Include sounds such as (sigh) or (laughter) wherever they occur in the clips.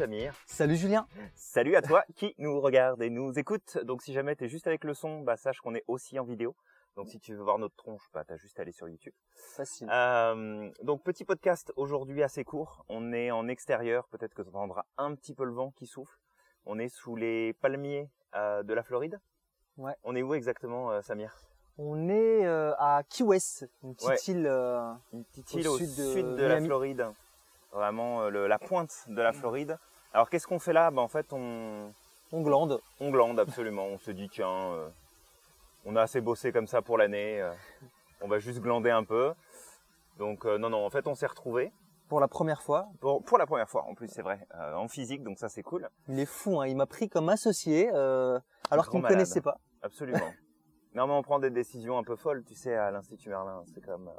Samir. Salut Julien. Salut à toi qui nous regarde et nous écoute. Donc si jamais tu es juste avec le son, bah sache qu'on est aussi en vidéo. Donc si tu veux voir notre tronche, bah t'as juste à aller sur YouTube. Facile. Euh, donc petit podcast aujourd'hui assez court. On est en extérieur, peut-être que tu entendras un petit peu le vent qui souffle. On est sous les palmiers euh, de la Floride. Ouais. On est où exactement, euh, Samir? On est à Key West, une petite Ouais. île. Une petite Au île au sud sud de de, la. Floride. Vraiment le- la pointe de la Floride. Alors qu'est-ce qu'on fait là? Bah, En fait, on, on glande. on glande absolument. on se dit, tiens, euh, on a assez bossé comme ça pour l'année. euh, on va juste glander un peu. Donc euh, non, non, en fait, on s'est retrouvés. Pour la première fois? Pour, pour la première fois, en plus, c'est vrai, en physique, donc ça c'est cool. Il est fou, hein. il m'a pris comme associé alors qu'il ne me connaissait pas. Absolument. (laughs) non, mais on prend des décisions un peu folles, tu sais, à l'Institut Merlin. C'est comme.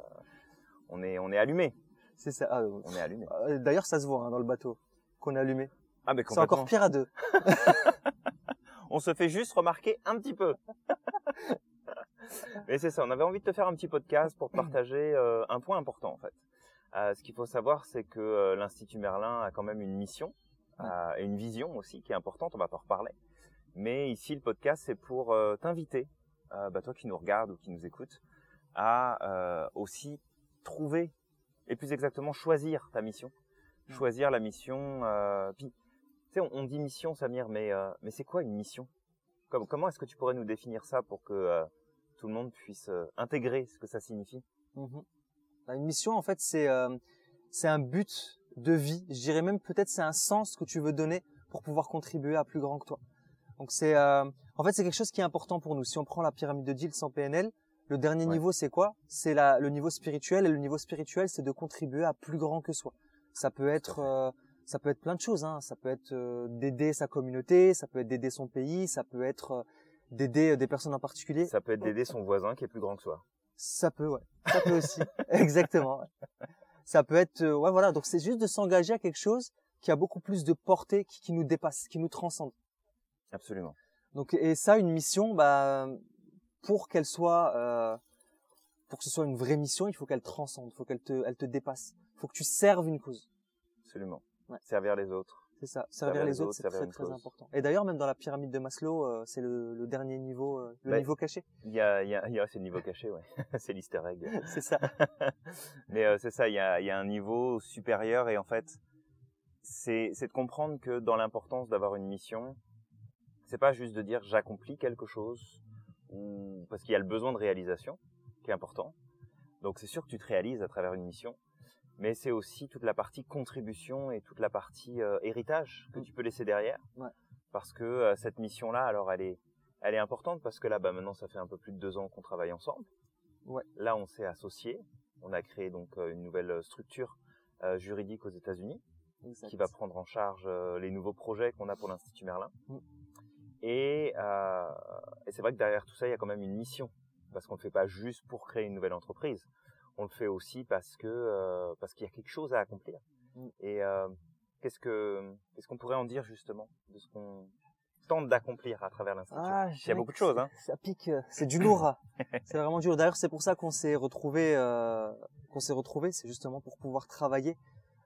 on est, on est allumé. C'est ça. Ah, On est allumé. D'ailleurs, ça se voit hein, dans le bateau qu'on a allumé. Ah, mais C'est encore pire à deux. (laughs) On se fait juste remarquer un petit peu. Mais c'est ça, on avait envie de te faire un petit podcast pour te partager euh, un point important en fait. Euh, ce qu'il faut savoir, c'est que euh, l'Institut Merlin a quand même une mission et une vision aussi qui est importante, on va t'en reparler. Mais ici, le podcast, c'est pour t'inviter, bah, toi qui nous regardes ou qui nous écoutes, à aussi trouver, et plus exactement choisir ta mission. Choisir la mission. Puis, sais, on, on dit mission, Samir, mais, euh, mais c'est quoi une mission? Comme, Comment est-ce que tu pourrais nous définir ça pour que euh, tout le monde puisse euh, intégrer ce que ça signifie? Mhm. Bah, Une mission, en fait, c'est c'est un but de vie. Je dirais même peut-être c'est un sens que tu veux donner pour pouvoir contribuer à plus grand que toi. Donc c'est en fait c'est quelque chose qui est important pour nous. Si on prend la pyramide de Dill sans PNL, le dernier Ouais. niveau c'est quoi? C'est le niveau spirituel et le niveau spirituel c'est de contribuer à plus grand que soi. Ça peut être ça peut être plein de choses. Hein. Ça peut être euh, d'aider sa communauté, ça peut être d'aider son pays, ça peut être euh, d'aider euh, des personnes en particulier. Ça peut être d'aider son voisin qui est plus grand que soi. Ça peut, ouais. Ça peut aussi. (laughs) Exactement. ouais. Ça peut être, euh, ouais, voilà. Donc c'est juste de s'engager à quelque chose qui a beaucoup plus de portée, qui, qui nous dépasse, qui nous transcende. Absolument. Donc et ça, une mission, bah, pour qu'elle soit, euh, pour que ce soit une vraie mission, il faut qu'elle transcende, il faut qu'elle te, elle te dépasse. Il faut que tu serves une cause. Absolument. Ouais. Servir les autres. C'est ça. Servir les autres, c'est très très cause. important. Et d'ailleurs, même dans la pyramide de Maslow, euh, c'est le, le dernier niveau, euh, le Ouais. niveau caché. Il y a, y a, y a c'est le niveau caché, ouais. (laughs) c'est l'easter egg. (laughs) C'est ça. (laughs) Mais euh, c'est ça, il y a, y a un niveau supérieur et en fait, c'est c'est de comprendre que dans l'importance d'avoir une mission, c'est pas juste de dire j'accomplis quelque chose ou parce qu'il y a le besoin de réalisation qui est important. Donc c'est sûr que tu te réalises à travers une mission, mais c'est aussi toute la partie contribution et toute la partie euh, héritage que Mm. tu peux laisser derrière. Ouais. Parce que euh, cette mission-là, alors elle est elle est importante parce que là, bah maintenant, ça fait un peu plus de deux ans qu'on travaille ensemble. Ouais. Là, on s'est associés. On a créé donc euh, une nouvelle structure euh, juridique aux États-Unis Exact. qui va prendre en charge les nouveaux projets qu'on a pour l'Institut Merlin. Mm. Et, et c'est vrai que derrière tout ça, il y a quand même une mission parce qu'on ne le fait pas juste pour créer une nouvelle entreprise. On le fait aussi parce que euh, parce qu'il y a quelque chose à accomplir. Mm. Et euh, qu'est-ce que qu'est-ce qu'on pourrait en dire justement de ce qu'on tente d'accomplir à travers l'Institut Ah, Il y a beaucoup de choses, hein. (laughs) Ça pique, euh, c'est du lourd. (laughs) c'est vraiment dur. D'ailleurs, c'est pour ça qu'on s'est retrouvé, euh, qu'on s'est retrouvé, c'est justement pour pouvoir travailler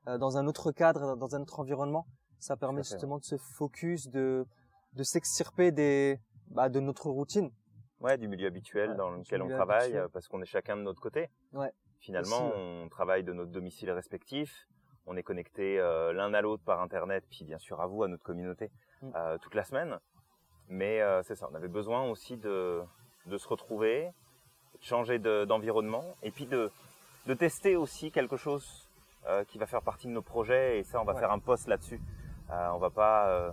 euh, dans un autre cadre, dans un autre environnement. Ça permet justement de se focus, de de s'extirper des, bah, de notre routine. Ouais, du milieu habituel Ouais, dans lequel on travaille, habituel. euh, parce qu'on est chacun de notre côté. Ouais. Finalement, Aussi, on travaille de notre domicile respectif. On est connecté euh, l'un à l'autre par Internet, puis bien sûr à vous, à notre communauté, Mm. euh, toute la semaine. Mais euh, c'est ça, on avait besoin aussi de, de se retrouver, de changer de- d'environnement, et puis de, de tester aussi quelque chose qui va faire partie de nos projets. Et ça, on va Ouais. faire un post là-dessus. On va pas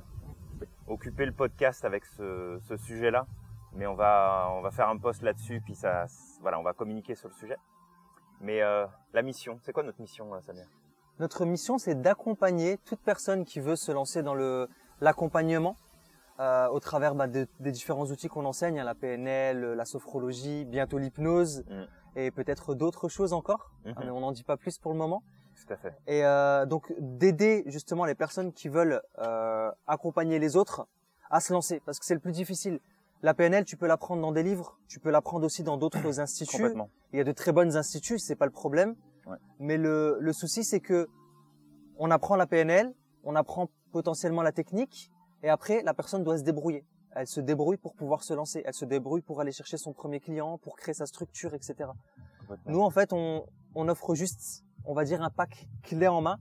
occuper le podcast avec ce, ce sujet-là, mais on va on va faire un post là-dessus, puis ça, voilà, on va communiquer sur le sujet. Mais euh, la mission, c'est quoi notre mission, euh, Samir? Notre mission, c'est d'accompagner toute personne qui veut se lancer dans le l'accompagnement euh, au travers bah, de- des différents outils qu'on enseigne, hein, la PNL, la sophrologie, bientôt l'hypnose Mm. et peut-être d'autres choses encore. Mhm. Ah, mais on n'en dit pas plus pour le moment. Tout à fait. Et euh, donc d'aider justement les personnes qui veulent euh, accompagner les autres à se lancer, parce que c'est le plus difficile. La PNL, tu peux l'apprendre dans des livres, tu peux l'apprendre aussi dans d'autres (coughs) instituts. Complètement. Il y a de très bonnes instituts, c'est pas le problème. Ouais. Mais le, le souci, c'est que on apprend la PNL, on apprend potentiellement la technique, et après la personne doit se débrouiller. Elle se débrouille pour pouvoir se lancer, elle se débrouille pour aller chercher son premier client, pour créer sa structure, etc. Nous, en fait, on, on offre juste, on va dire, un pack clé en main.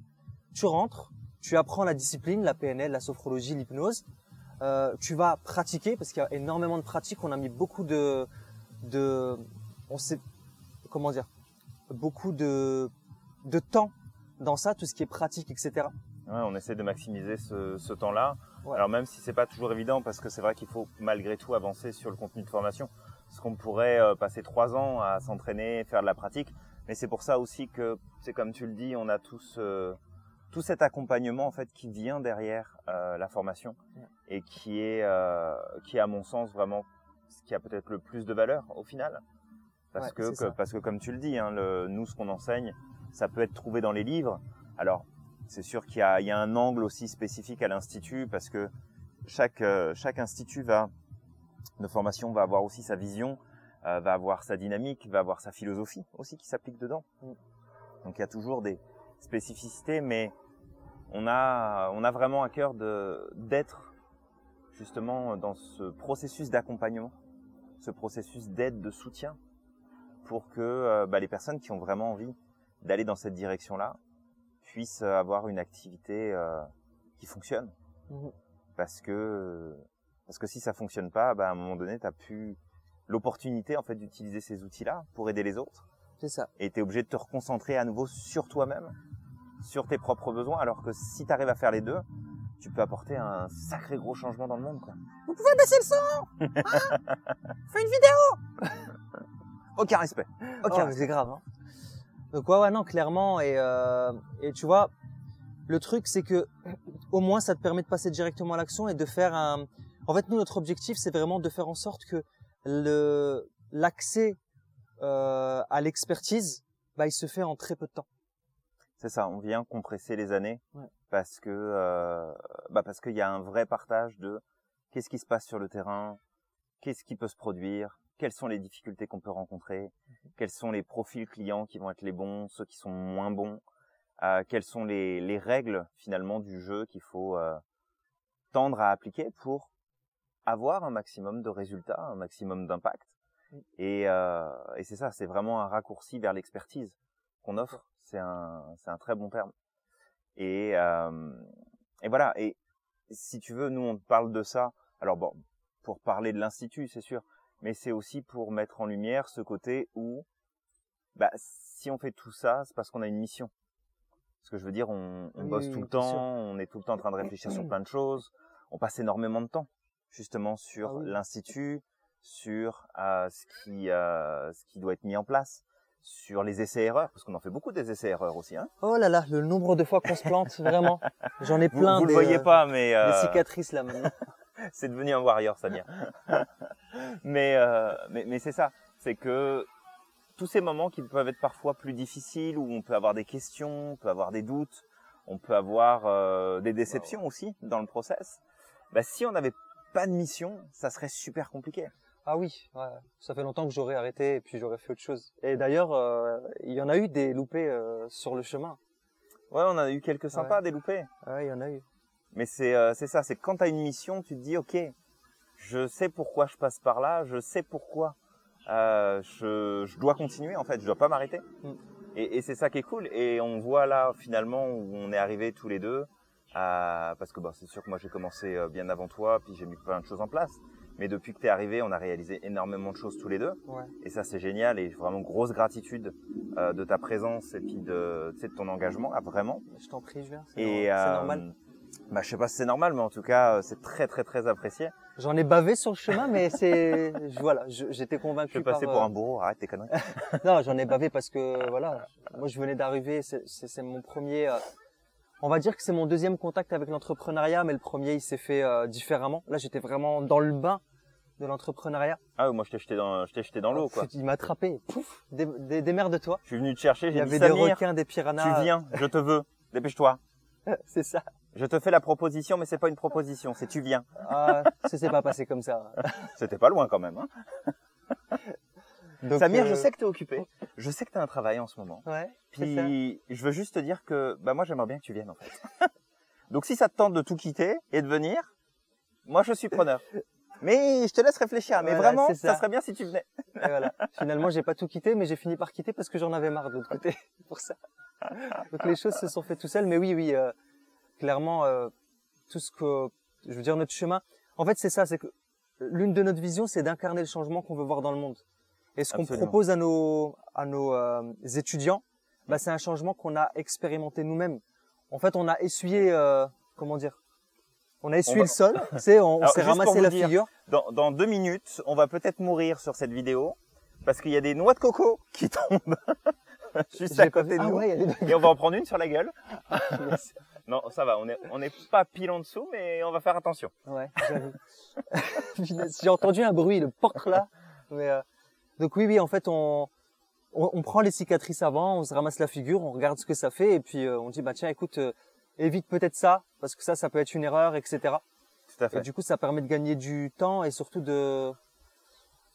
Tu rentres, tu apprends la discipline, la PNL, la sophrologie, l'hypnose. Euh, tu vas pratiquer parce qu'il y a énormément de pratiques. On a mis beaucoup de, de, on sait, comment dire, beaucoup de, de temps dans ça, tout ce qui est pratique, etc. Ouais, on essaie de maximiser ce, ce temps-là. Alors même si c'est pas toujours évident, parce que c'est vrai qu'il faut malgré tout avancer sur le contenu de formation, parce qu'on pourrait euh, passer trois ans à s'entraîner, faire de la pratique, mais c'est pour ça aussi que c'est comme tu le dis, on a tous euh, tout cet accompagnement en fait qui vient derrière euh, la formation et qui est euh, qui est à mon sens vraiment ce qui a peut-être le plus de valeur au final. Parce Ouais, que, parce que comme tu le dis hein, le, nous ce qu'on enseigne ça peut être trouvé dans les livres. Alors c'est sûr qu'il y a, il y a un angle aussi spécifique à l'institut parce que chaque euh, chaque institut va de formation va avoir aussi sa vision va avoir sa dynamique va avoir sa philosophie aussi qui s'applique dedans. Mm. donc il y a toujours des spécificités mais on a on a vraiment à cœur d'être justement dans ce processus d'accompagnement, ce processus d'aide, de soutien, pour que euh, bah, les personnes qui ont vraiment envie d'aller dans cette direction-là puissent avoir une activité euh, qui fonctionne. Mhm. Parce que parce que si ça fonctionne pas, bah, à un moment donné, tu as plus l'opportunité en fait d'utiliser ces outils-là pour aider les autres C'est ça. et tu es obligé de te reconcentrer à nouveau sur toi-même, sur tes propres besoins, alors que si tu arrives à faire les deux, tu peux apporter un sacré gros changement dans le monde. Quoi. Vous pouvez baisser le son hein (laughs) Fais une vidéo (laughs) Aucun respect. Aucun Oh, c'est grave. Hein. Donc ouais, ouais, non, clairement. Et, euh, et tu vois, le truc, c'est que au moins, ça te permet de passer directement à l'action et de faire un. En fait, nous, notre objectif, c'est vraiment de faire en sorte que le l'accès euh, à l'expertise, bah, il se fait en très peu de temps. C'est ça, on vient compresser les années Ouais. parce que euh, bah parce qu'il y a un vrai partage de qu'est-ce qui se passe sur le terrain, qu'est-ce qui peut se produire, quelles sont les difficultés qu'on peut rencontrer, quels sont les profils clients qui vont être les bons, ceux qui sont moins bons, euh, quelles sont les, les règles finalement du jeu qu'il faut euh, tendre à appliquer pour avoir un maximum de résultats, un maximum d'impact. Et, euh, et c'est ça, c'est vraiment un raccourci vers l'expertise qu'on offre. C'est un, c'est un très bon terme. Et, euh, et voilà. Et si tu veux, nous on te parle de ça. Alors bon, pour parler de l'institut, c'est sûr, mais c'est aussi pour mettre en lumière ce côté où, bah, si on fait tout ça, c'est parce qu'on a une mission. Parce que je veux dire, on, on Oui, bosse tout le temps, sûr. on est tout le temps en train de réfléchir sur plein de choses, on passe énormément de temps justement sur Ah oui. l'institut, sur euh, ce qui euh, ce qui doit être mis en place, sur les essais-erreurs, parce qu'on en fait beaucoup des essais-erreurs aussi. Hein Oh là là, le nombre de fois qu'on se plante, (laughs) vraiment. J'en ai vous plein vous le des, voyez euh, pas, mais des euh, cicatrices là maintenant. (laughs) c'est devenu un warrior, Samir. (laughs) mais, euh, mais, mais c'est ça, c'est que tous ces moments qui peuvent être parfois plus difficiles, où on peut avoir des questions, on peut avoir des doutes, on peut avoir euh, des déceptions aussi dans le process. Bah, si on n'avait pas de mission, ça serait super compliqué. Ah oui, ouais. ça fait longtemps que j'aurais arrêté et puis j'aurais fait autre chose. Et d'ailleurs, euh, il y en a eu des loupés euh, sur le chemin. Ouais, on a eu quelques sympas, des loupés. Ouais, il y en a eu. Mais c'est euh, c'est ça, c'est quand tu as une mission, tu te dis ok, je sais pourquoi je passe par là, je sais pourquoi euh, je, je dois continuer en fait, je dois pas m'arrêter. Mm. Et, et c'est ça qui est cool. Et on voit là finalement où on est arrivé tous les deux, parce que bah, c'est sûr que moi j'ai commencé bien avant toi, puis j'ai mis plein de choses en place. Mais depuis que tu es arrivé, on a réalisé énormément de choses tous les deux. Ouais. Et ça c'est génial et vraiment grosse gratitude euh, de ta présence et puis de, de ton engagement, ah, vraiment. Je t'en prie, je viens. C'est euh, normal. Bah, je sais pas si c'est normal, mais en tout cas, euh, c'est très très très apprécié. J'en ai bavé sur le chemin, mais c'est, je- voilà, je- j'étais Je convaincu vais passer par, pour euh, un bourreau, arrête tes conneries. (laughs) Non, j'en ai bavé parce que voilà, moi je venais d'arriver, c'est- mon premier. on va dire que c'est mon deuxième contact avec l'entrepreneuriat, mais le premier il s'est fait euh, différemment. Là, j'étais vraiment dans le bain de l'entrepreneuriat. Ah oui, moi je t'ai jeté dans, je t'ai jeté dans l'eau quoi. Il m'a attrapé. Pouf, dé- dé- démerde-toi. Je suis venu te chercher, Il y j'ai dit avait des requins, des piranhas. tu viens, je te veux, dépêche-toi. (laughs) c'est ça. Je te fais la proposition, mais c'est pas une proposition, c'est tu viens. Ah, ça s'est pas passé comme ça. (laughs) C'était pas loin quand même. Hein. (laughs) Donc, Samir, euh, je sais que t'es occupé, je sais que t'as un travail en ce moment. Ouais. Puis je veux juste te dire que bah moi j'aimerais bien que tu viennes en fait. Donc si ça te tente de tout quitter et de venir, moi je suis preneur. Mais je te laisse réfléchir. Mais Voilà, vraiment, ça. ça. serait bien si tu venais. Et voilà. Finalement, j'ai pas tout quitté, mais j'ai fini par quitter parce que j'en avais marre de l'autre côté. (laughs) pour ça. Donc les choses se sont faites tout seules. Mais oui, oui, euh, clairement, euh, tout ce que, je veux dire, notre chemin. En fait, c'est ça, c'est que l'une de notre visions, c'est d'incarner le changement qu'on veut voir dans le monde. Et ce qu'on propose à nos à nos euh, étudiants, bah, c'est un changement qu'on a expérimenté nous-mêmes. En fait, on a essuyé, euh, comment dire, on a essuyé va- le sol, tu sais, on, on s'est ramassé la dire, figure. Dans, dans deux minutes, on va peut-être mourir sur cette vidéo parce qu'il y a des noix de coco qui tombent (laughs) juste à côté de Ah nous. ouais, il y a des- Et on va en prendre une sur la gueule. (laughs) Non, ça va, on est, on est pas pile en dessous, mais on va faire attention. Ouais, (laughs) J'ai entendu un bruit, le porte là. Mais euh, donc oui, oui, en fait, on, on on prend les cicatrices avant, on se ramasse la figure, on regarde ce que ça fait, et puis euh, on dit bah tiens, écoute, euh, évite peut-être ça parce que ça, ça peut être une erreur, etc. Tout à Et fait. du coup, ça permet de gagner du temps et surtout de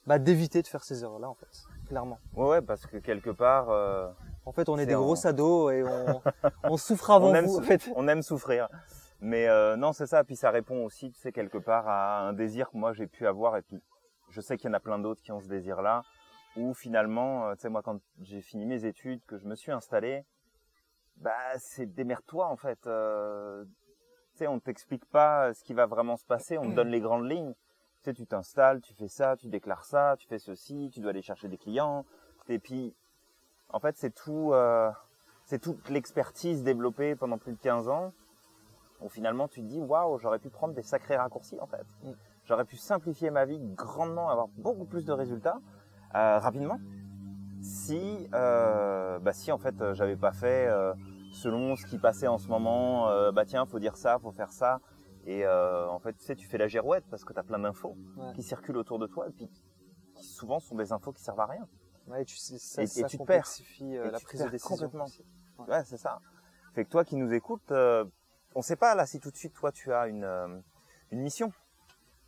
bah, d'éviter de faire ces erreurs-là, en fait, clairement. Ouais, ouais, parce que quelque part, euh, En fait, on est des en- gros ados et on, (laughs) on souffre avant On aime vous. sou- En fait. on aime souffrir. Mais euh, non, c'est ça. Puis ça répond aussi, tu sais, quelque part à un désir que moi j'ai pu avoir. Et puis, je sais qu'il y en a plein d'autres qui ont ce désir-là. Où finalement, euh, tu sais, moi, quand j'ai fini mes études, que je me suis installé, bah, c'est démerde-toi en fait. Euh, tu sais, on t'explique pas ce qui va vraiment se passer. On te donne les grandes lignes. Tu sais, tu t'installes, tu fais ça, tu déclares ça, tu fais ceci, tu dois aller chercher des clients. Et puis, en fait, c'est tout. euh, c'est toute l'expertise développée pendant plus de 15 ans où finalement tu te dis waouh j'aurais pu prendre des sacrés raccourcis en fait Mm. j'aurais pu simplifier ma vie grandement avoir beaucoup plus de résultats euh, rapidement si euh, bah si en fait euh, j'avais pas fait euh, selon ce qui passait en ce moment euh, bah tiens faut dire ça faut faire ça et en fait tu sais tu fais la girouette parce que tu as plein d'infos Ouais. qui circulent autour de toi et puis qui souvent sont des infos qui servent à rien Ouais, tu ça, Et- et ça tu te perds. Et la tu prise de décision. complètement. Ouais. Ouais, c'est ça. Fait que toi qui nous écoutes, on sait pas là si tout de suite toi tu as une, une mission,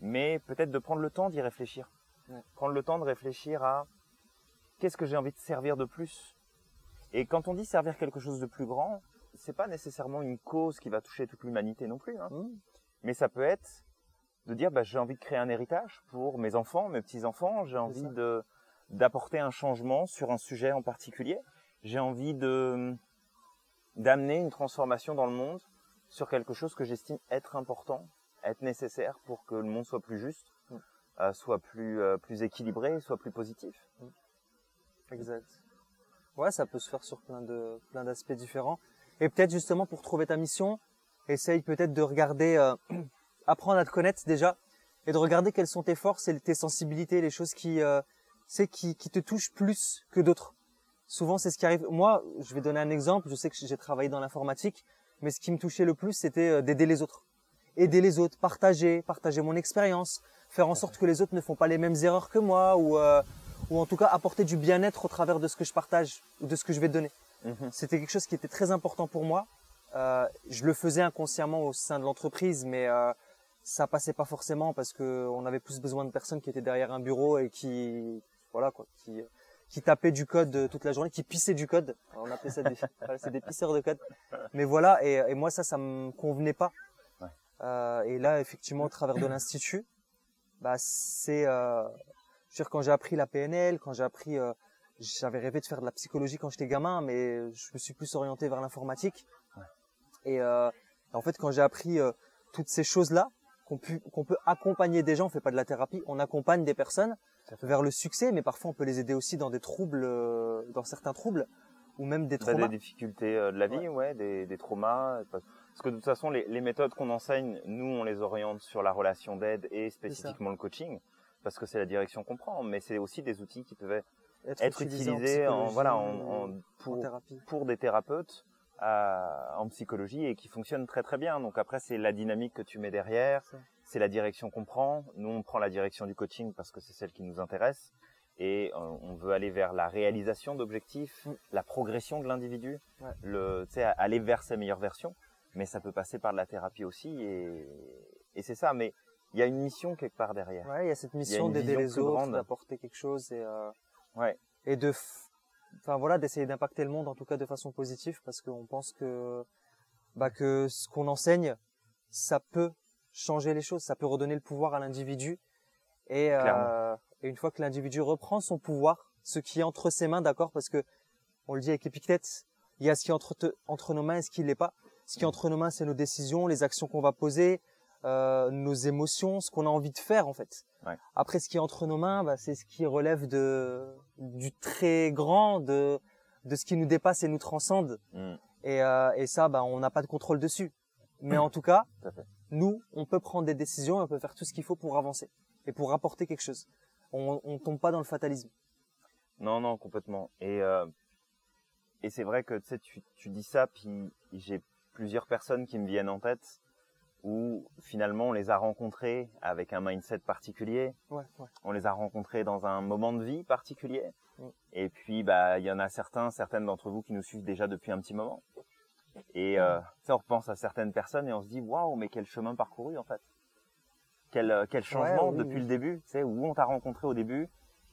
mais peut-être de prendre le temps d'y réfléchir. Ouais. Prendre le temps de réfléchir à qu'est-ce que j'ai envie de servir de plus? Et quand on dit servir quelque chose de plus grand, c'est pas nécessairement une cause qui va toucher toute l'humanité non plus, hein. Mmh. mais ça peut être de dire bah, j'ai envie de créer un héritage pour mes enfants, mes petits enfants, j'ai envie ça. de d'apporter un changement sur un sujet en particulier, j'ai envie de d'amener une transformation dans le monde sur quelque chose que j'estime être important, être nécessaire pour que le monde soit plus juste, Mm. euh, soit plus euh, plus équilibré, soit plus positif. Exact. Ouais, ça peut se faire sur plein de d'aspects différents. Et peut-être justement pour trouver ta mission, essaye peut-être de regarder, euh, (clears throat) apprendre à te connaître déjà, et de regarder quelles sont tes forces et tes sensibilités, les choses qui, euh, qui, te touchent plus que d'autres. Souvent, c'est ce qui arrive. Moi, je vais donner un exemple. Je sais que j'ai travaillé dans l'informatique, mais ce qui me touchait le plus, c'était euh, d'aider les autres, aider les autres, partager, partager mon expérience, faire en sorte que les autres ne font pas les mêmes erreurs que moi, ou ou en tout cas apporter du bien-être au travers de ce que je partage ou de ce que je vais donner. C'était quelque chose qui était très important pour moi. Euh, je le faisais inconsciemment au sein de l'entreprise, mais euh, ça passait pas forcément parce que on avait plus besoin de personnes qui étaient derrière un bureau et qui, voilà quoi, qui qui tapaient du code toute la journée, qui pissaient du code. Alors, on appelait ça des, (laughs) voilà, c'est des pisseurs de code. Mais voilà, et, et moi ça, ça me convenait pas. Ouais. Euh, et là, effectivement, au travers de l'institut, bah c'est, euh, je veux dire, quand j'ai appris la PNL, quand j'ai appris, euh, j'avais rêvé de faire de la psychologie quand j'étais gamin, mais je me suis plus orienté vers l'informatique. Ouais. Et euh, en fait, quand j'ai appris euh, toutes ces choses-là, qu'on peut accompagner des gens, on fait pas de la thérapie, on accompagne des personnes vers le succès, mais parfois on peut les aider aussi dans des troubles, dans certains troubles, ou même des Bah, traumas. des difficultés de la vie, ouais, des, des traumas. Parce que de toute façon, les, les méthodes qu'on enseigne, nous, on les oriente sur la relation d'aide et spécifiquement le coaching, parce que c'est la direction qu'on prend. Mais c'est aussi des outils qui peuvent être utilisés utilisés en, psychologie, voilà, en, en- en pour, des thérapeutes en psychologie et qui fonctionnent très très bien. Donc après, c'est la dynamique que tu mets derrière, c'est la direction qu'on prend. Nous, on prend la direction du coaching parce que c'est celle qui nous intéresse et euh, on veut aller vers la réalisation d'objectifs, Mm. la progression de l'individu, Ouais. le, aller vers sa meilleure version. Mais ça peut passer par de la thérapie aussi et, et c'est ça. Mais il y a une mission quelque part derrière. Ouais, il y a cette mission d'aider les autres, d'apporter quelque chose et euh, Ouais. et de, enfin voilà, d'essayer d'impacter le monde en tout cas de façon positive parce qu'on pense que bah, que ce qu'on enseigne, ça peut changer les choses, ça peut redonner le pouvoir à l'individu. Et, euh, et une fois que l'individu reprend son pouvoir, ce qui est entre ses mains, d'accord, parce que on le dit avec Épictète, il y a ce qui est entre, entre nos mains et ce qui l'est pas. Ce qui est entre nos mains, c'est nos décisions, les actions qu'on va poser, euh, nos émotions, ce qu'on a envie de faire en fait. Ouais. Après, ce qui est entre nos mains, bah, c'est ce qui relève de du très grand, de de ce qui nous dépasse et nous transcende. Mm. Et, euh, et ça, bah, on n'a pas de contrôle dessus. Mais en tout cas, Tout nous, on peut prendre des décisions, on peut faire tout ce qu'il faut pour avancer et pour apporter quelque chose. On, on tombe pas dans le fatalisme. Non, non, complètement. Et euh, et c'est vrai que tu dis ça, puis j'ai plusieurs personnes qui me viennent en tête où finalement on les a rencontrés avec un mindset particulier, Ouais, ouais. on les a rencontrés dans un moment de vie particulier. Mm. Et puis bah il y en a certains, certaines d'entre vous qui nous suivent déjà depuis un petit moment. Et euh, tu sais, on repense à certaines personnes et on se dit waouh, mais quel chemin parcouru en fait. Quel euh, quel changement oui, depuis oui. le début, tu sais, où on t'a rencontré au début,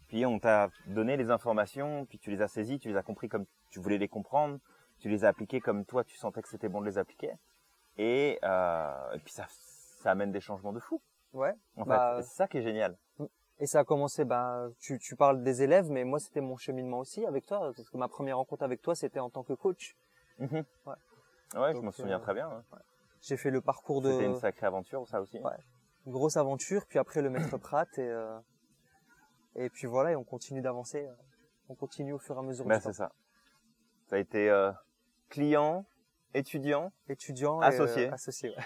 puis on t'a donné les informations, puis tu les as saisies, tu les as compris comme tu voulais les comprendre, tu les as appliquées comme toi tu sentais que c'était bon de les appliquer. Et, euh, et puis ça ça amène des changements de fou. Ouais. En Bah, fait, c'est ça qui est génial. Et ça a commencé, bah, tu, tu parles des élèves, mais moi c'était mon cheminement aussi avec toi, parce que ma première rencontre avec toi c'était en tant que coach. Mhm. Ouais. Ouais, je m'en souviens euh, très bien. hein. J'ai fait le parcours de C'était une sacrée aventure, ça aussi. Ouais. une grosse aventure, puis après le maître Pratt et euh, et puis voilà, et on continue d'avancer, euh, on continue au fur et à mesure Ben, c'est ça. Ça a été euh, client, étudiant. Étudiant Associé. euh, associé. ouais.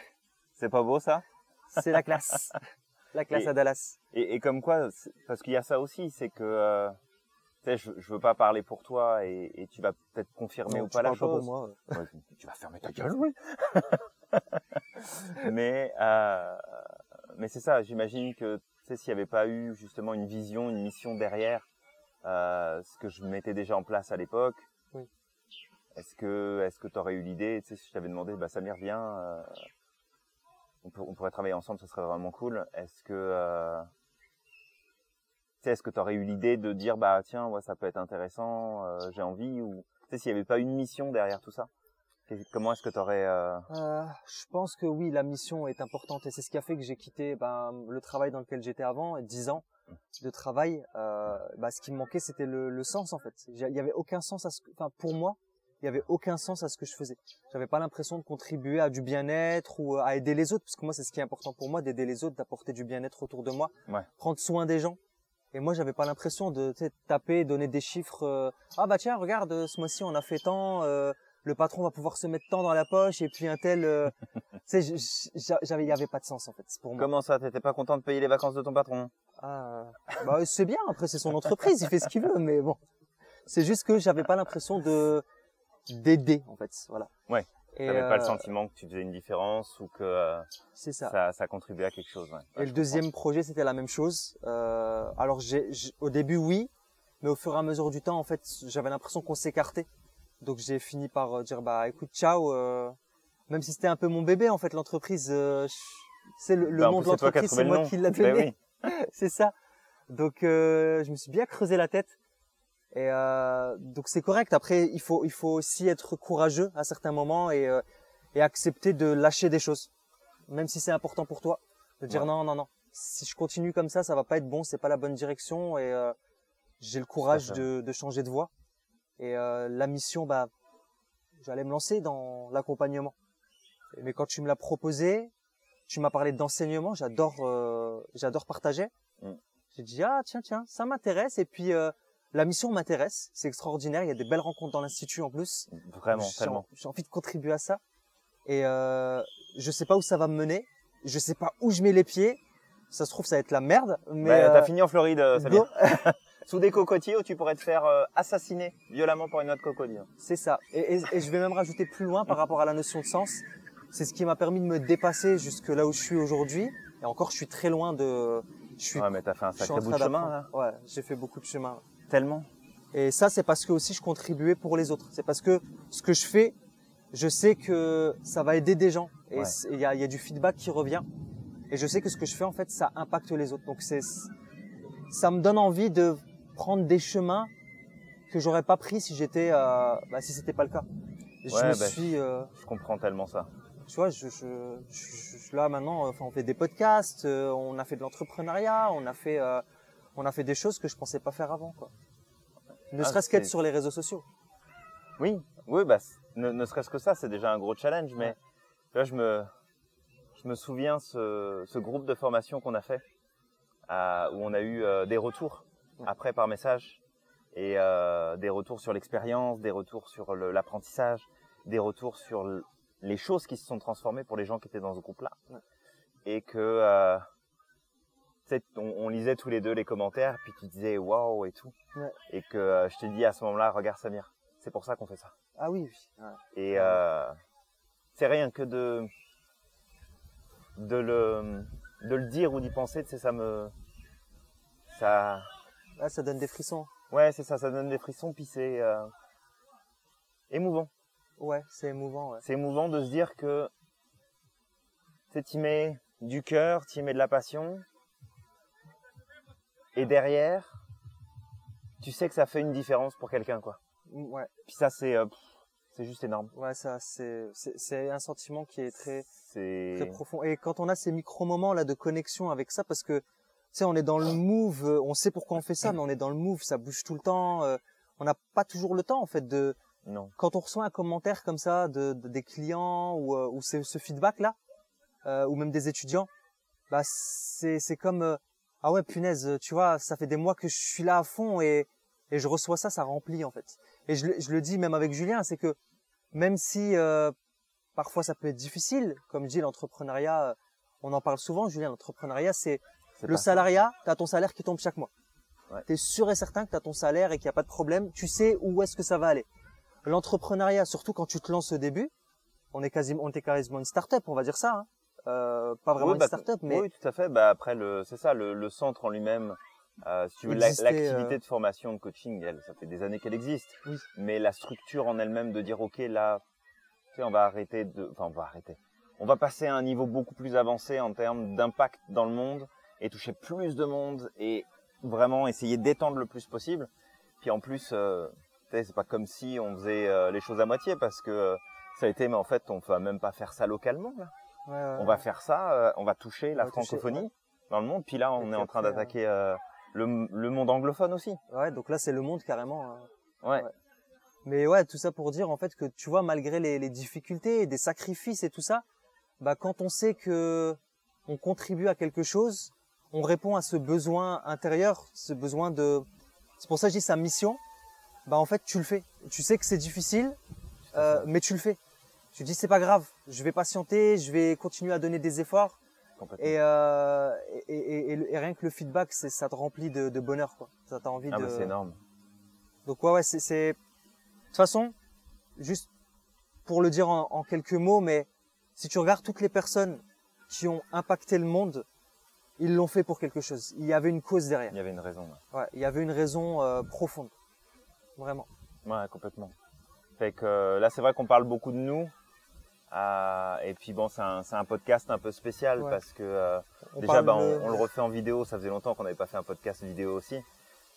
C'est pas beau ça? C'est la classe, la classe Et- à Dallas. et, et comme quoi, parce qu'il y a ça aussi, c'est que euh, je, je veux pas parler pour toi et, et tu vas peut-être confirmer Non, ou pas la parles pas pour chose. moi. Ouais, tu vas fermer ta gueule, oui. (laughs) mais euh, mais c'est ça. J'imagine que s'il y avait pas eu justement une vision, une mission derrière, euh, ce que je mettais déjà en place à l'époque. Est-ce que est-ce que t'aurais eu l'idée, tu sais, si je t'avais demandé, bah Samir viens, euh, on, pourrait travailler ensemble, ça serait vraiment cool. Est-ce que euh, tu sais, est-ce que t'aurais eu l'idée de dire bah tiens, ça peut être intéressant, euh, j'ai envie ou tu sais s'il y avait pas une mission derrière tout ça Comment est-ce que euh... Euh, je pense que oui, la mission est importante et c'est ce qui a fait que j'ai quitté ben, le travail dans lequel j'étais avant, 10 ans de travail. Bah, ce qui me manquait, c'était le, sens en fait. Il y avait aucun sens ce pour moi, il y avait aucun sens à ce que je faisais. J'avais pas l'impression de contribuer à du bien-être ou à aider les autres, parce que moi c'est ce qui est important pour moi, d'aider les autres, d'apporter du bien-être autour de moi, Ouais. prendre soin des gens. Et moi, j'avais pas l'impression de taper, donner des chiffres. euh, ah bah tiens, regarde, euh, ce mois-ci on a fait tant. euh, le patron va pouvoir se mettre tant dans la poche et puis un tel. euh, (laughs) tu sais, j'avais, il y avait pas de sens en fait pour moi. Comment ça T'étais pas content de payer les vacances de ton patron? Ah, bah c'est bien. Après, c'est son entreprise, il fait ce qu'il veut, mais bon, c'est juste que j'avais pas l'impression de d'aider en fait. Voilà. Ouais. Et T'avais pas le euh, sentiment que tu faisais une différence ou que euh, C'est ça. ça, ça contribuait à quelque chose. Ouais. Et le deuxième projet, c'était la même chose. Euh, alors, j'ai, au début, oui, mais au fur et à mesure du temps, en fait, j'avais l'impression qu'on s'écartait. Donc, j'ai fini par dire, bah, écoute, ciao. euh, même si c'était un peu mon bébé, en fait, l'entreprise, euh, c'est le, le Bah, nom de l'entreprise, c'est moi qui l'a Ben donné. oui. (laughs) c'est ça. Donc, euh, je me suis bien creusé la tête. Et euh, donc, c'est correct. Après, il faut, il faut aussi être courageux à certains moments et, euh, et accepter de lâcher des choses, même si c'est important pour toi, de dire Ouais. non, non, non. Si je continue comme ça, ça va pas être bon, c'est pas la bonne direction et euh, j'ai le courage de, de changer de voie. Et euh, la mission, bah, j'allais me lancer dans l'accompagnement. Mais quand tu me l'as proposé, tu m'as parlé d'enseignement, j'adore, euh, j'adore partager. Mm. J'ai dit ah tiens tiens, ça m'intéresse et puis euh, la mission m'intéresse, c'est extraordinaire, il y a des belles rencontres dans l'institut en plus. Vraiment, tellement. en- J'ai envie de contribuer à ça. Et euh, je sais pas où ça va me mener. Je sais pas où je mets les pieds. Ça se trouve, ça va être la merde. Mais Bah, T'as euh, fini en Floride, euh, go. Samir. (laughs) Sous des cocotiers où tu pourrais te faire euh, assassiner violemment par une noix de crocodile. C'est ça. Et, et- et je vais même rajouter plus loin par rapport à la notion de sens. C'est ce qui m'a permis de me dépasser jusque là où je suis aujourd'hui. Et encore, je suis très loin de. Je suis. Ouais, mais t'as fait un sacré bout de chemin, là. Ouais, j'ai fait beaucoup de chemin. Tellement. Et ça, c'est parce que aussi je contribuais pour les autres. C'est parce que ce que je fais, je sais que ça va aider des gens. Et Ouais. il y, a, il y a du feedback qui revient. Et je sais que ce que je fais, en fait, ça impacte les autres. Donc c'est, ça me donne envie de prendre des chemins que j'aurais pas pris si j'étais, euh, bah, si c'était pas le cas. je Ouais, me bah, suis, euh, Je comprends tellement ça. tu vois, je, je, je- je- là maintenant, enfin, on fait des podcasts, euh, on a fait de l'entrepreneuriat, on a fait, euh, on a fait des choses que je pensais pas faire avant, quoi. Ne Ah, serait-ce qu'être sur les réseaux sociaux. Oui, oui, bah, ne, ne serait-ce que ça, c'est déjà un gros challenge. Mais vois, je me, je me souviens ce, ce groupe de formation qu'on a fait, euh, où on a eu euh, des retours Ouais. après par message et euh, des retours sur l'expérience, des retours sur l'apprentissage, des retours sur les choses qui se sont transformées pour les gens qui étaient dans ce groupe-là, et que euh, on, on lisait tous les deux les commentaires, puis tu disais waouh et tout, Ouais. et que euh, je t'ai dit à ce moment-là, regarde Samir, c'est pour ça qu'on fait ça. Ah oui, oui. ouais. Et euh, c'est rien que de de le de le dire ou d'y penser, tu sais, ça me ça Ah, ça donne des frissons. ouais c'est ça, ça donne des frissons puis c'est euh, émouvant. Ouais, c'est émouvant, ouais. C'est émouvant de se dire que tu sais, t'y mets du cœur, t'y mets de la passion et derrière tu sais que ça fait une différence pour quelqu'un quoi. Ouais, Puis ça c'est euh, c'est juste énorme. ouais, ça, c'est, c'est, un sentiment qui est très, très profond. Et quand on a ces micro-moments là de connexion avec ça, parce que tu sais, on est dans le move, euh, on sait pourquoi on fait ça, mais on est dans le move, ça bouge tout le temps. euh, on n'a pas toujours le temps en fait de, non. quand on reçoit un commentaire comme ça de, de- des clients ou, euh, ou ce feedback là, euh, ou même des étudiants, bah c'est c'est comme euh, ah ouais punaise, tu vois, ça fait des mois que je suis là à fond et et je reçois ça, ça remplit en fait. Et je, le- je le dis même avec Julien, c'est que même si euh, parfois ça peut être difficile, comme je dis l'entrepreneuriat, euh, on en parle souvent, Julien, l'entrepreneuriat c'est le salariat, tu as ton salaire qui tombe chaque mois. Ouais. Tu es sûr et certain que tu as ton salaire et qu'il n'y a pas de problème. Tu sais où est-ce que ça va aller. L'entrepreneuriat, surtout quand tu te lances au début, on est quasiment, on était quasiment une start-up, on va dire ça. Hein. Euh, pas vraiment Oui, une bah, start-up, mais Oui, tout à fait. Bah, après, le, c'est ça, le, le centre en lui-même. Euh, si tu veux, l'activité euh, de formation, de coaching, elle, ça fait des années qu'elle existe. Oui. Mais la structure en elle-même de dire, ok, là, tu sais, on va arrêter de, enfin, on va arrêter. On va passer à un niveau beaucoup plus avancé en termes d'impact dans le monde et toucher plus de monde et vraiment essayer d'étendre le plus possible. Puis en plus, euh, c'est pas comme si on faisait les choses à moitié parce que ça a été, mais en fait, on va même pas faire ça localement. Là. Ouais, ouais, On va faire ça, euh, on va toucher la va francophonie dans le monde. Puis là, on est en train d'attaquer euh, le, le monde anglophone aussi. ouais, donc là c'est le monde carrément. hein. Ouais. Mais ouais, tout ça pour dire en fait que tu vois, malgré les, les difficultés, des sacrifices et tout ça, bah quand on sait que on contribue à quelque chose, on répond à ce besoin intérieur, ce besoin de. C'est pour ça que je dis sa mission. Bah en fait, tu le fais. Tu sais que c'est difficile, euh, mais tu le fais. Tu dis c'est pas grave, je vais patienter, je vais continuer à donner des efforts et, euh, et, et, et- et rien que le feedback, c'est ça te remplit de, de bonheur quoi. Ça t'a envie ah de. bah c'est énorme. Donc ouais, ouais, c'est, c'est... De toute façon, juste pour le dire en, en quelques mots, mais si tu regardes toutes les personnes qui ont impacté le monde, ils l'ont fait pour quelque chose. Il y avait une cause derrière. Il y avait une raison. Ouais, Ouais, il y avait une raison euh, profonde. Vraiment. Ouais, complètement. Fait que euh, là, c'est vrai qu'on parle beaucoup de nous. Euh, et puis bon, c'est un, c'est un podcast un peu spécial Ouais. parce que euh, On déjà, bah, on, de- on le refait en vidéo. Ça faisait longtemps qu'on n'avait pas fait un podcast vidéo aussi.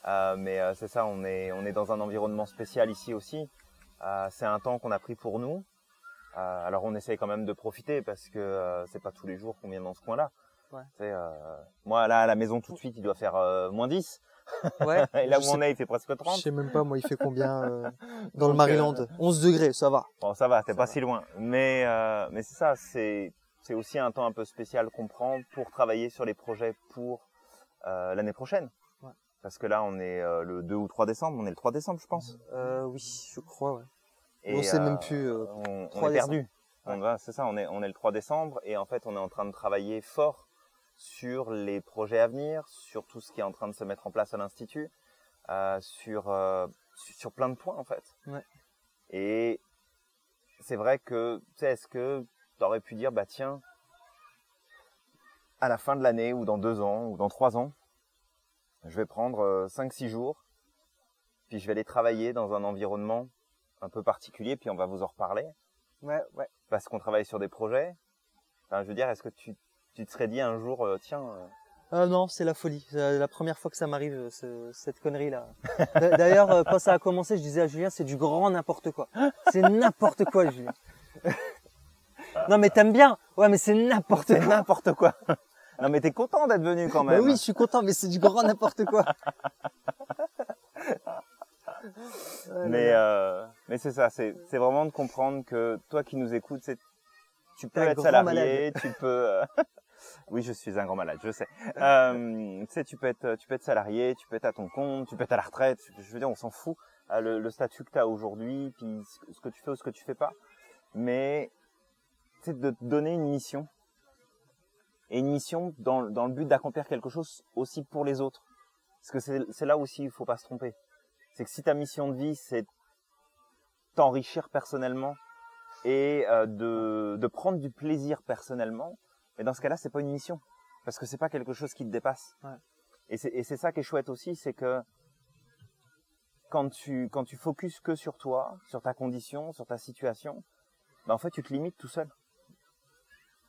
Euh, mais euh, c'est ça, on est, on est dans un environnement spécial ici aussi. C'est un temps qu'on a pris pour nous. Alors on essaye quand même de profiter parce que c'est pas tous les jours qu'on vient dans ce coin-là. Ouais. Moi là à la maison tout de suite il doit faire moins 10 Ouais. (laughs) et là je où on est il fait presque Je 30. sais même pas, moi, il fait combien euh, (laughs) dans le Maryland euh, 11 degrés, ça va. Bon, ça va, t'es pas va. si loin. Mais, euh, mais c'est ça, c'est, c'est aussi un temps un peu spécial qu'on prend pour travailler sur les projets pour euh, l'année prochaine. Ouais. Parce que là, on est euh, le 2 ou 3 décembre, on est le 3 décembre, je pense. Euh, oui, je crois, ouais. Et, on sait euh, même plus. euh, on, on 3 est perdu. va, c'est ça, on est, on est le 3 décembre et en fait, on est en train de travailler fort sur les projets à venir, sur tout ce qui est en train de se mettre en place à l'institut, euh, sur, euh, sur plein de points en fait. Ouais. Et c'est vrai que, tu sais, est-ce que tu aurais pu dire, bah tiens, à la fin de l'année ou dans deux ans ou dans trois ans, je vais prendre 5-6 jours, puis je vais aller travailler dans un environnement un peu particulier, puis on va vous en reparler Ouais, ouais. parce qu'on travaille sur des projets. Enfin, je veux dire, est-ce que tu, tu te serais dit un jour, euh, tiens, euh, Ah non, c'est la folie. C'est la première fois que ça m'arrive, euh, ce- cette connerie-là. (laughs) D'a- D'ailleurs, quand ça a commencé, je disais à Julien, c'est du grand n'importe quoi. C'est n'importe quoi, Julien. (laughs) non, mais t'aimes bien. Ouais, mais c'est n'importe quoi. n'importe quoi. non mais t'es content d'être venu quand Bah même. oui, je suis content, mais c'est du grand n'importe quoi. (laughs) Mais euh, mais c'est ça, c'est c'est vraiment de comprendre que toi qui nous écoutes, c'est tu peux être salarié, tu peux euh, oui, je suis un grand malade, je sais. Euh, tu sais, tu peux être tu peux être salarié, tu peux être à ton compte, tu peux être à la retraite. Je veux dire, on s'en fout euh, le, le statut que tu as aujourd'hui, puis ce que- tu fais ou ce que tu fais pas. Mais c'est de te donner une mission et une mission dans dans le but d'accomplir quelque chose aussi pour les autres. Parce que c'est là aussi il faut pas se tromper. C'est que si ta mission de vie c'est t'enrichir personnellement et euh, de, de prendre du plaisir personnellement, mais dans ce cas-là, c'est pas une mission parce que c'est pas quelque chose qui te dépasse. Ouais. Et c'est ça qui est chouette aussi, c'est que quand tu quand tu focuses que sur toi, sur ta condition, sur ta situation, ben en fait tu te limites tout seul.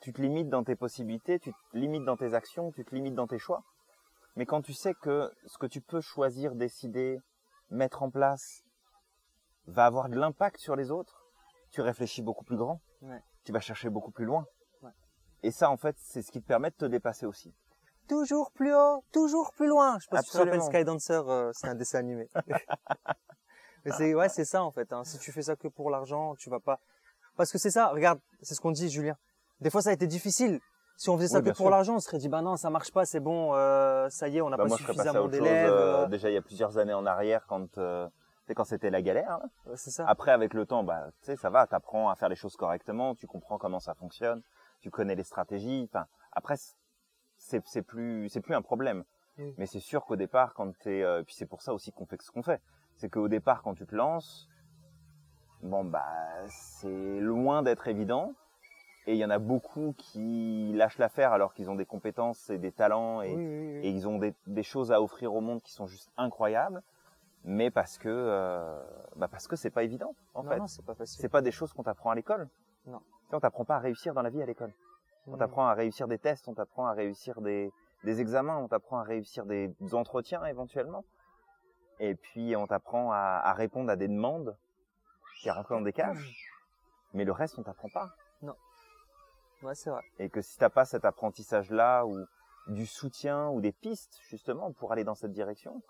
Tu te limites dans tes possibilités, tu te limites dans tes actions, tu te limites dans tes choix. Mais quand tu sais que ce que tu peux choisir, décider, mettre en place va avoir de l'impact sur les autres, tu réfléchis beaucoup plus grand. Ouais. Tu vas chercher beaucoup plus loin. Et ça, en fait, c'est ce qui te permet de te dépasser aussi. Toujours plus haut, toujours plus loin. Je sais pas si tu te rappelles Absolument. Skydancer, euh, c'est un dessin animé. (laughs) Mais c'est ouais, c'est ça en fait. Hein. Si tu fais ça que pour l'argent, tu vas pas. Parce que c'est ça. Regarde, c'est ce qu'on dit, Julien. Des fois, ça a été difficile. Si on faisait ça Oui, que pour l'argent, on serait dit bah non, ça marche pas, c'est bon, euh, ça y est, on n'a Bah, pas moi, suffisamment d'élèves. euh, euh, déjà il y a plusieurs années en arrière, quand euh, quand c'était la galère. ouais, c'est ça. Après, avec le temps, bah, tu sais, ça va, t'apprends à faire les choses correctement, tu comprends comment ça fonctionne, tu connais les stratégies. Enfin, après, c'est plus c'est plus un problème. Oui. Mais c'est sûr qu'au départ, quand t'es, euh, puis c'est pour ça aussi qu'on fait ce qu'on fait, c'est qu'au départ, quand tu te lances, bon bah, c'est loin d'être évident. Et il y en a beaucoup qui lâchent l'affaire alors qu'ils ont des compétences et des talents et, Oui, oui, oui. et ils ont des, des choses à offrir au monde qui sont juste incroyables, mais parce que euh, bah parce que c'est pas évident en non, fait. non, c'est pas facile. C'est pas des choses qu'on t'apprend à l'école. Non. On t'apprend pas à réussir dans la vie à l'école. On Mm. t'apprend à réussir des tests, on t'apprend à réussir des, des examens, on t'apprend à réussir des entretiens éventuellement. Et puis on t'apprend à, à répondre à des demandes qui à rentrer dans des cages. Mais le reste on t'apprend pas. Ouais, c'est vrai. Et que si t'as pas cet apprentissage-là ou du soutien ou des pistes justement pour aller dans cette direction,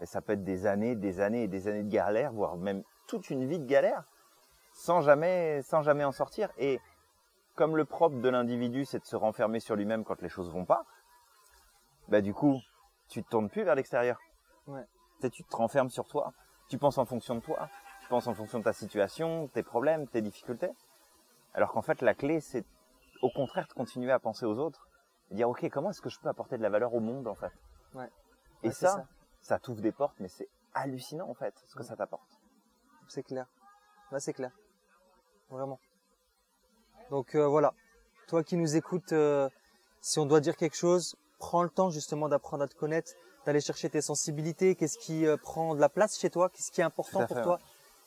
ben, ça peut être des années, des années et des années de galère, voire même toute une vie de galère, sans jamais, sans jamais en sortir. Et comme le propre de l'individu, c'est de se renfermer sur lui-même quand les choses vont pas, bah du coup, tu te tournes plus vers l'extérieur. Ouais. Tu te renfermes sur toi. Tu penses en fonction de toi. Tu penses en fonction de ta situation, tes problèmes, tes difficultés. Alors qu'en fait, la clé, c'est au contraire de continuer à penser aux autres. Et dire, OK, comment est-ce que je peux apporter de la valeur au monde, en fait? Ouais. Et Ouais, ça, ça. ça, t'ouvre des portes, mais c'est hallucinant, en fait, ce que ça t'apporte. C'est clair. Là, c'est clair. Vraiment. Donc euh, voilà. Toi qui nous écoutes, euh, si on doit dire quelque chose, prends le temps justement d'apprendre à te connaître, d'aller chercher tes sensibilités, qu'est-ce qui euh, prend de la place chez toi, qu'est-ce qui est important pour fait, toi,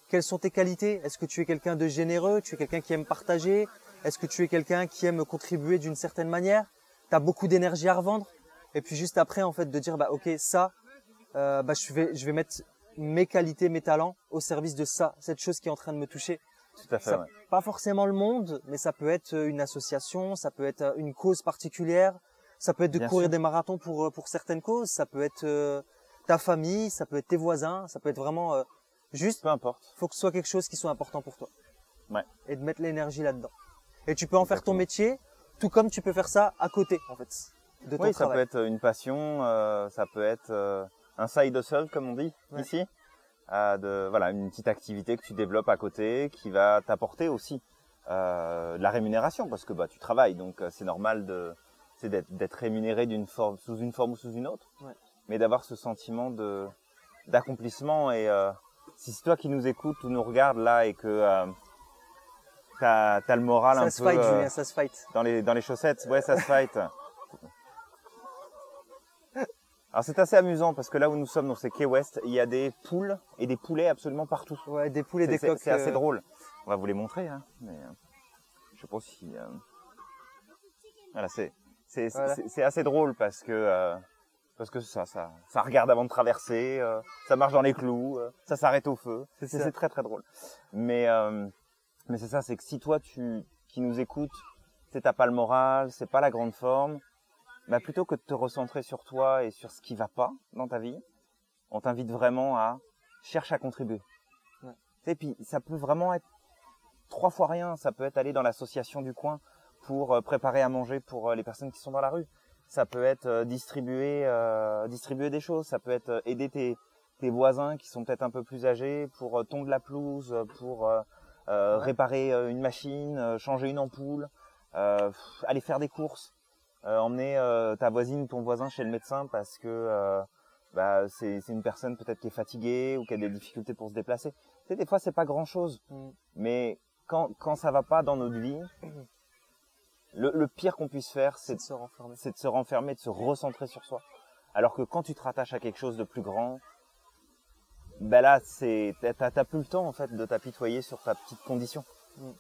quelles sont tes qualités, est-ce que tu es quelqu'un de généreux, tu es quelqu'un qui aime partager, est-ce que tu es quelqu'un qui aime contribuer d'une certaine manière, tu as beaucoup d'énergie à revendre, et puis juste après en fait de dire bah ok ça, bah je vais je vais mettre mes qualités, mes talents au service de ça, cette chose qui est en train de me toucher. Tout à fait, Ça- ouais. Pas forcément le monde, mais ça peut être euh, une association, ça peut être euh, une cause particulière, ça peut être de Bien courir sûr. des marathons pour euh, pour certaines causes, ça peut être euh, ta famille, ça peut être tes voisins, ça peut être vraiment euh, juste Peu importe. faut que ce soit quelque chose qui soit important pour toi. Ouais. Et de mettre l'énergie là-dedans. Et tu peux en faire ton métier, tout comme tu peux faire ça à côté, en fait, de ton Oui, ça peut être une passion, euh, ça peut être un side hustle, comme on dit Ouais. ici. De, voilà, une petite activité que tu développes à côté qui va t'apporter aussi euh, de la rémunération parce que bah, tu travailles, donc euh, c'est normal de, c'est d'être, d'être rémunéré d'une forme, sous une forme ou sous une autre, Ouais. mais d'avoir ce sentiment de, d'accomplissement et euh, si c'est toi qui nous écoutes ou nous regardes là et que euh, t'as, t'as le moral ça un se peu fight, euh, Julien, ça se fight. dans les dans les chaussettes. Ouais, ça se fight. Alors c'est assez amusant parce que là où nous sommes, donc c'est Key West, il y a des poules et des poulets absolument partout. Ouais, des poules et des coques. C'est assez euh, drôle. On va vous les montrer, hein, mais euh, je sais pas si. euh, Voilà, c'est C'est Voilà. assez drôle parce que euh, parce que ça ça ça regarde avant de traverser, euh, ça marche dans les clous, euh, ça s'arrête au feu. C'est C'est ça. c'est très très drôle. Mais euh, mais c'est ça, c'est que si toi tu qui nous écoutes, c'est t'as pas le moral, c'est pas la grande forme, bah plutôt que de te recentrer sur toi et sur ce qui va pas dans ta vie, on t'invite vraiment à chercher à contribuer. Ouais. Sais, puis ça peut vraiment être trois fois rien. Ça peut être aller dans l'association du coin pour euh, préparer à manger pour euh, les personnes qui sont dans la rue. Ça peut être euh, distribuer, euh, distribuer des choses. Ça peut être aider tes, tes voisins qui sont peut-être un peu plus âgés pour tondre la pelouse, pour euh, Ouais. réparer une machine, changer une ampoule, euh, aller faire des courses, emmener euh, ta voisine, ton voisin chez le médecin parce que euh, bah, c'est c'est une personne peut-être qui est fatiguée ou qui a des difficultés pour se déplacer. Tu sais, des fois c'est pas grand chose, Mm. mais quand quand ça va pas dans notre vie, le, le pire qu'on puisse faire, C'est de se renfermer. c'est de se renfermer, de se recentrer sur soi. Alors que quand tu te rattaches à quelque chose de plus grand, ben là, c'est t'as t'as plus le temps en fait de t'apitoyer sur ta petite condition. Mm.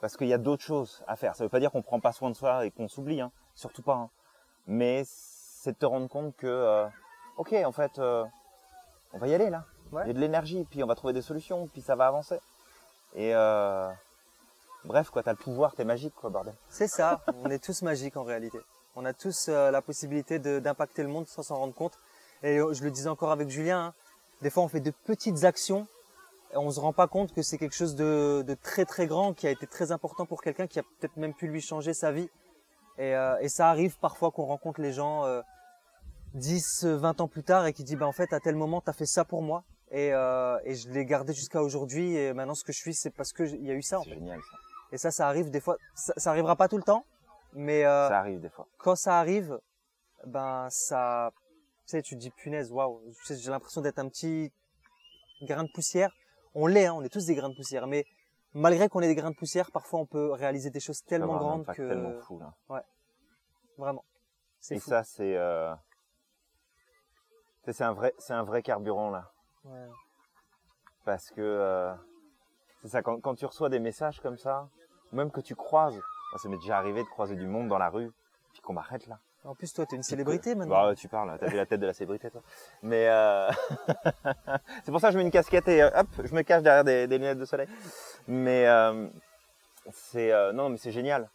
Parce qu'il y a d'autres choses à faire. Ça veut pas dire qu'on prend pas soin de soi et qu'on s'oublie, hein. Surtout pas. hein. Mais c'est de te rendre compte que, euh, ok, en fait, euh, on va y aller là. Ouais. Il y a de l'énergie, puis on va trouver des solutions, puis ça va avancer. Et euh, bref, quoi, t'as le pouvoir, t'es magique, quoi, bordel. C'est ça. (laughs) On est tous magiques en réalité. On a tous la possibilité d'impacter le monde sans s'en rendre compte. Et je le disais encore avec Julien, hein, des fois on fait de petites actions et on se rend pas compte que c'est quelque chose de, de très très grand qui a été très important pour quelqu'un qui a peut-être même pu lui changer sa vie. Et, euh, et ça arrive parfois qu'on rencontre les gens euh, 10, 20 ans plus tard et qui dit bah en fait à tel moment t'as fait ça pour moi et, euh, et je l'ai gardé jusqu'à aujourd'hui et maintenant ce que je suis c'est parce que j- il y a eu ça en fait. génial, ça. Et ça ça arrive des fois ça, ça arrivera pas tout le temps mais euh, Ça arrive des fois. quand ça arrive, ben ça, tu sais, tu te dis punaise, waouh, Tu j'ai l'impression d'être un petit grain de poussière. On l'est, hein, on est tous des grains de poussière, mais malgré qu'on ait des grains de poussière, parfois on peut réaliser des choses tellement un grandes impact que tellement fou, là. vraiment, c'est Et fou. ça, c'est euh... c'est un vrai, c'est un vrai carburant là, Ouais. parce que euh, c'est ça. Quand, quand tu reçois des messages comme ça, ou même que tu croises, moi, ça m'est déjà arrivé de croiser du monde dans la rue, puis qu'on m'arrête là. En plus, toi, t'es une célébrité maintenant. Bah, tu parles, t'as vu la tête de la célébrité toi. Mais euh... (laughs) c'est pour ça que je mets une casquette et euh, hop, je me cache derrière des, des lunettes de soleil. Mais euh, c'est euh, non, mais c'est génial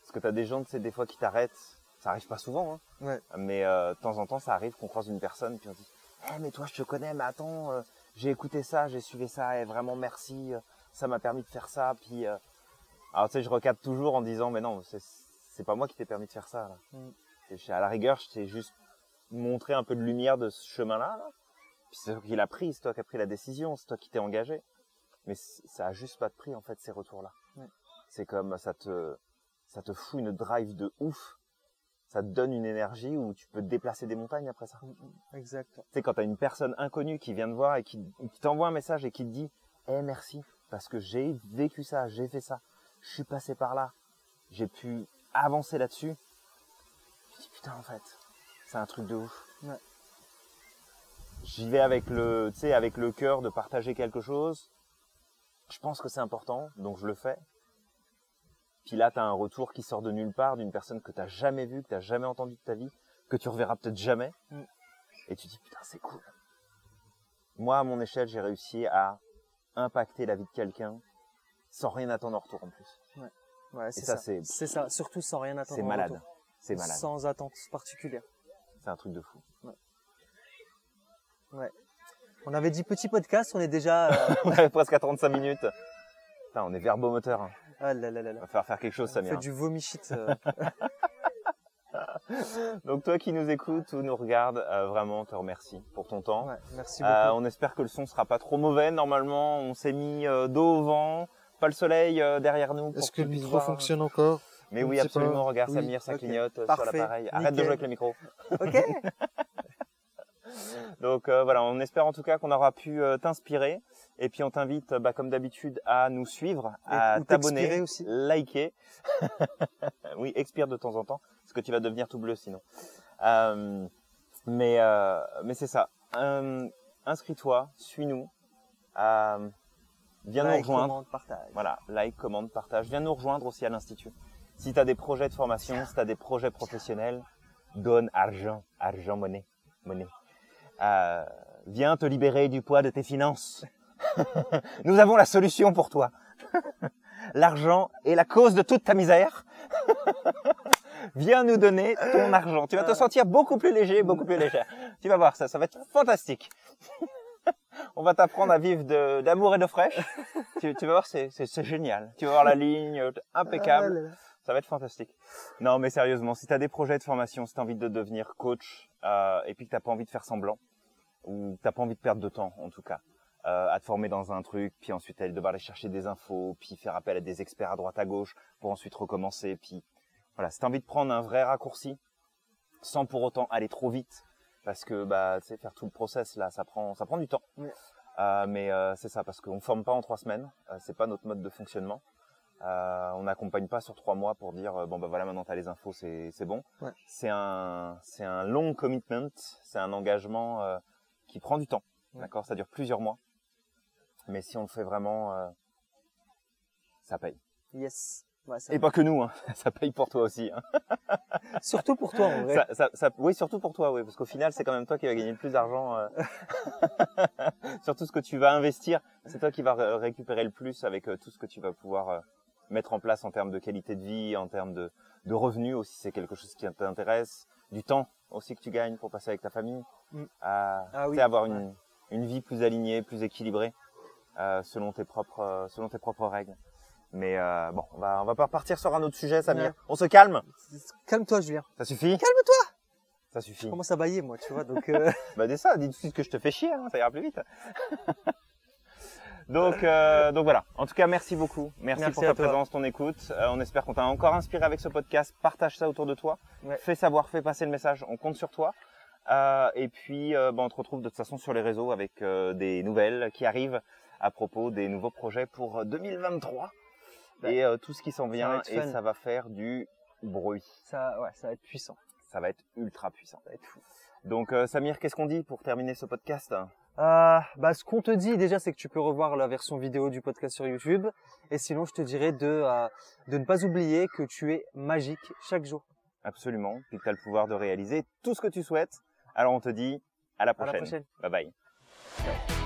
parce que t'as des gens, tu sais, des fois qui t'arrêtent. Ça arrive pas souvent, hein. Ouais. Mais euh, de temps en temps, ça arrive qu'on croise une personne puis on dit, eh mais toi, je te connais, mais attends, euh, j'ai écouté ça, j'ai suivi ça, et vraiment merci, euh, ça m'a permis de faire ça. Puis euh... alors tu sais, je recadre toujours en disant, mais non, c'est c'est pas moi qui t'ai permis de faire ça. Là. Mm. C'est- À la rigueur, je t'ai juste montré un peu de lumière de ce chemin-là. Là. Puis c'est toi qui l'as pris, c'est toi qui as pris la décision, c'est toi qui t'es engagé. Mais ça a juste pas de prix en fait ces retours-là. Ouais. C'est comme ça te ça te fout une drive de ouf. Ça te donne une énergie où tu peux déplacer des montagnes après ça. Mm, mm, Exact. Tu sais quand t'as une personne inconnue qui vient te voir et qui, qui t'envoie un message et qui te dit "Eh merci parce que j'ai vécu ça, j'ai fait ça, je suis passé par là, j'ai pu avancer là-dessus." Je dis putain en fait, c'est un truc de ouf. Ouais. J'y vais avec le, tu sais, avec le cœur de partager quelque chose. Je pense que c'est important, donc je le fais. Puis là, tu as un retour qui sort de nulle part d'une personne que tu jamais vue, que tu jamais entendu de ta vie, que tu reverras peut-être jamais. Mm. Et tu dis, putain, c'est cool. Moi, à mon échelle, j'ai réussi à impacter la vie de quelqu'un sans rien attendre en retour en plus. Ouais, c'est ça, ça. c'est- ça. Surtout sans rien attendre. C'est malade. C'est malade. Sans attente particulière. C'est un truc de fou. On avait dit petit podcast, on est déjà. euh, (laughs) On est presque à 35 minutes. Putain, on est verbomoteur. hein. Ah là là là On va faire faire quelque chose, On Samir. fait du vomi shit. euh. (laughs) Donc toi qui nous écoutes ou nous regardes, euh, vraiment, te remercie pour ton temps. Ouais, merci Euh, beaucoup. on espère que le son sera pas trop mauvais. Normalement, on s'est mis euh, dos au vent, pas le soleil euh, derrière nous. Est-ce que le micro voir. fonctionne encore? Mais oui, absolument. pas. Regarde Oui, Samir, ça clignote sur l'appareil. Arrête de jouer avec le micro. Ok. (laughs) Donc euh, voilà, on espère en tout cas qu'on aura pu euh, t'inspirer. Et puis on t'invite, bah, comme d'habitude, à nous suivre, à t'abonner, liker. (laughs) oui, expire de temps en temps, parce que tu vas devenir tout bleu sinon. Euh, mais mais c'est ça. Inscris-toi, suis-nous. Viens nous rejoindre. commande, partage. Voilà, like, commande, partage. Viens nous rejoindre aussi à l'Institut. Si tu as des projets de formation, si tu as des projets professionnels, donne argent, argent, monnaie, monnaie. Euh, viens te libérer du poids de tes finances. (laughs) Nous avons la solution pour toi. (laughs) L'argent est la cause de toute ta misère. (laughs) viens nous donner ton argent. Tu vas te sentir beaucoup plus léger, beaucoup plus légère. Tu vas voir ça, ça va être fantastique. On va t'apprendre à vivre d'amour et de fraîche. Tu, tu vas voir, c'est génial. Tu vas voir la ligne euh, impeccable. Ça va être fantastique. Non, mais sérieusement, si tu as des projets de formation, si tu as envie de devenir coach, euh, et puis que tu pas envie de faire semblant, ou que tu pas envie de perdre de temps, en tout cas, euh, à te former dans un truc, puis ensuite aller devoir aller chercher des infos, puis faire appel à des experts à droite à gauche, pour ensuite recommencer, puis voilà, si tu envie de prendre un vrai raccourci, sans pour autant aller trop vite, parce que bah, tu sais, faire tout le process là, ça prend, ça prend du temps. Oui. Euh, mais euh, c'est ça, parce qu'on forme pas en trois semaines, c'est pas notre mode de fonctionnement. Euh, on n'accompagne pas sur trois mois pour dire euh, bon bah voilà maintenant t'as les infos c'est c'est bon. Ouais. C'est un c'est un long commitment, c'est un engagement euh, qui prend du temps, Ouais. d'accord? Ça dure plusieurs mois, mais si on le fait vraiment, euh, ça paye. Yes. Ouais, ça- Et pas que nous, hein. (laughs) ça paye pour toi aussi. Hein. (laughs) Surtout pour toi, en vrai. Ça, ça, ça- oui, surtout pour toi, oui, parce qu'au final, c'est quand même toi qui vas gagner le plus d'argent. euh. (laughs) sur tout ce que tu vas investir, c'est toi qui vas ré- récupérer le plus avec euh, tout ce que tu vas pouvoir euh, mettre en place en termes de qualité de vie, en termes de, de revenus aussi, c'est quelque chose qui t'intéresse, du temps aussi que tu gagnes pour passer avec ta famille, Mm. à Ah oui, sais, avoir une, une vie plus alignée, plus équilibrée, euh, selon tes propres, selon tes propres règles. Mais euh, bon, on va, on va pas repartir sur un autre sujet, Samir. Ouais. On se calme. Calme-toi, Julien. Ça suffit Calme-toi. Ça Je suffit. commence à bailler, moi, tu vois. Donc, (laughs) euh, Bah dis ça, dis tout de suite que je te fais chier, hein, ça ira plus vite. (laughs) donc, euh, donc voilà. En tout cas, merci beaucoup. Merci, Merci pour ta toi. présence, ton écoute. Euh, on espère qu'on t'a encore inspiré avec ce podcast. Partage ça autour de toi. Ouais. Fais savoir, fais passer le message. On compte sur toi. Euh, et puis, euh, bah, on te retrouve de toute façon sur les réseaux avec des nouvelles qui arrivent à propos des nouveaux projets pour 2023 et tout ce qui s'en vient. Et fun. ça va faire du bruit. ça, ouais, ça va être puissant. Ça va être ultra puissant. Ça va être fou. Donc, Samir, qu'est-ce qu'on dit pour terminer ce podcast? Euh, bah, ce qu'on te dit déjà, c'est que tu peux revoir la version vidéo du podcast sur YouTube. Et sinon, je te dirais de, euh, de ne pas oublier que tu es magique chaque jour. Absolument. Puis que tu as le pouvoir de réaliser tout ce que tu souhaites. Alors on te dit à la À prochaine. la prochaine. Bye bye.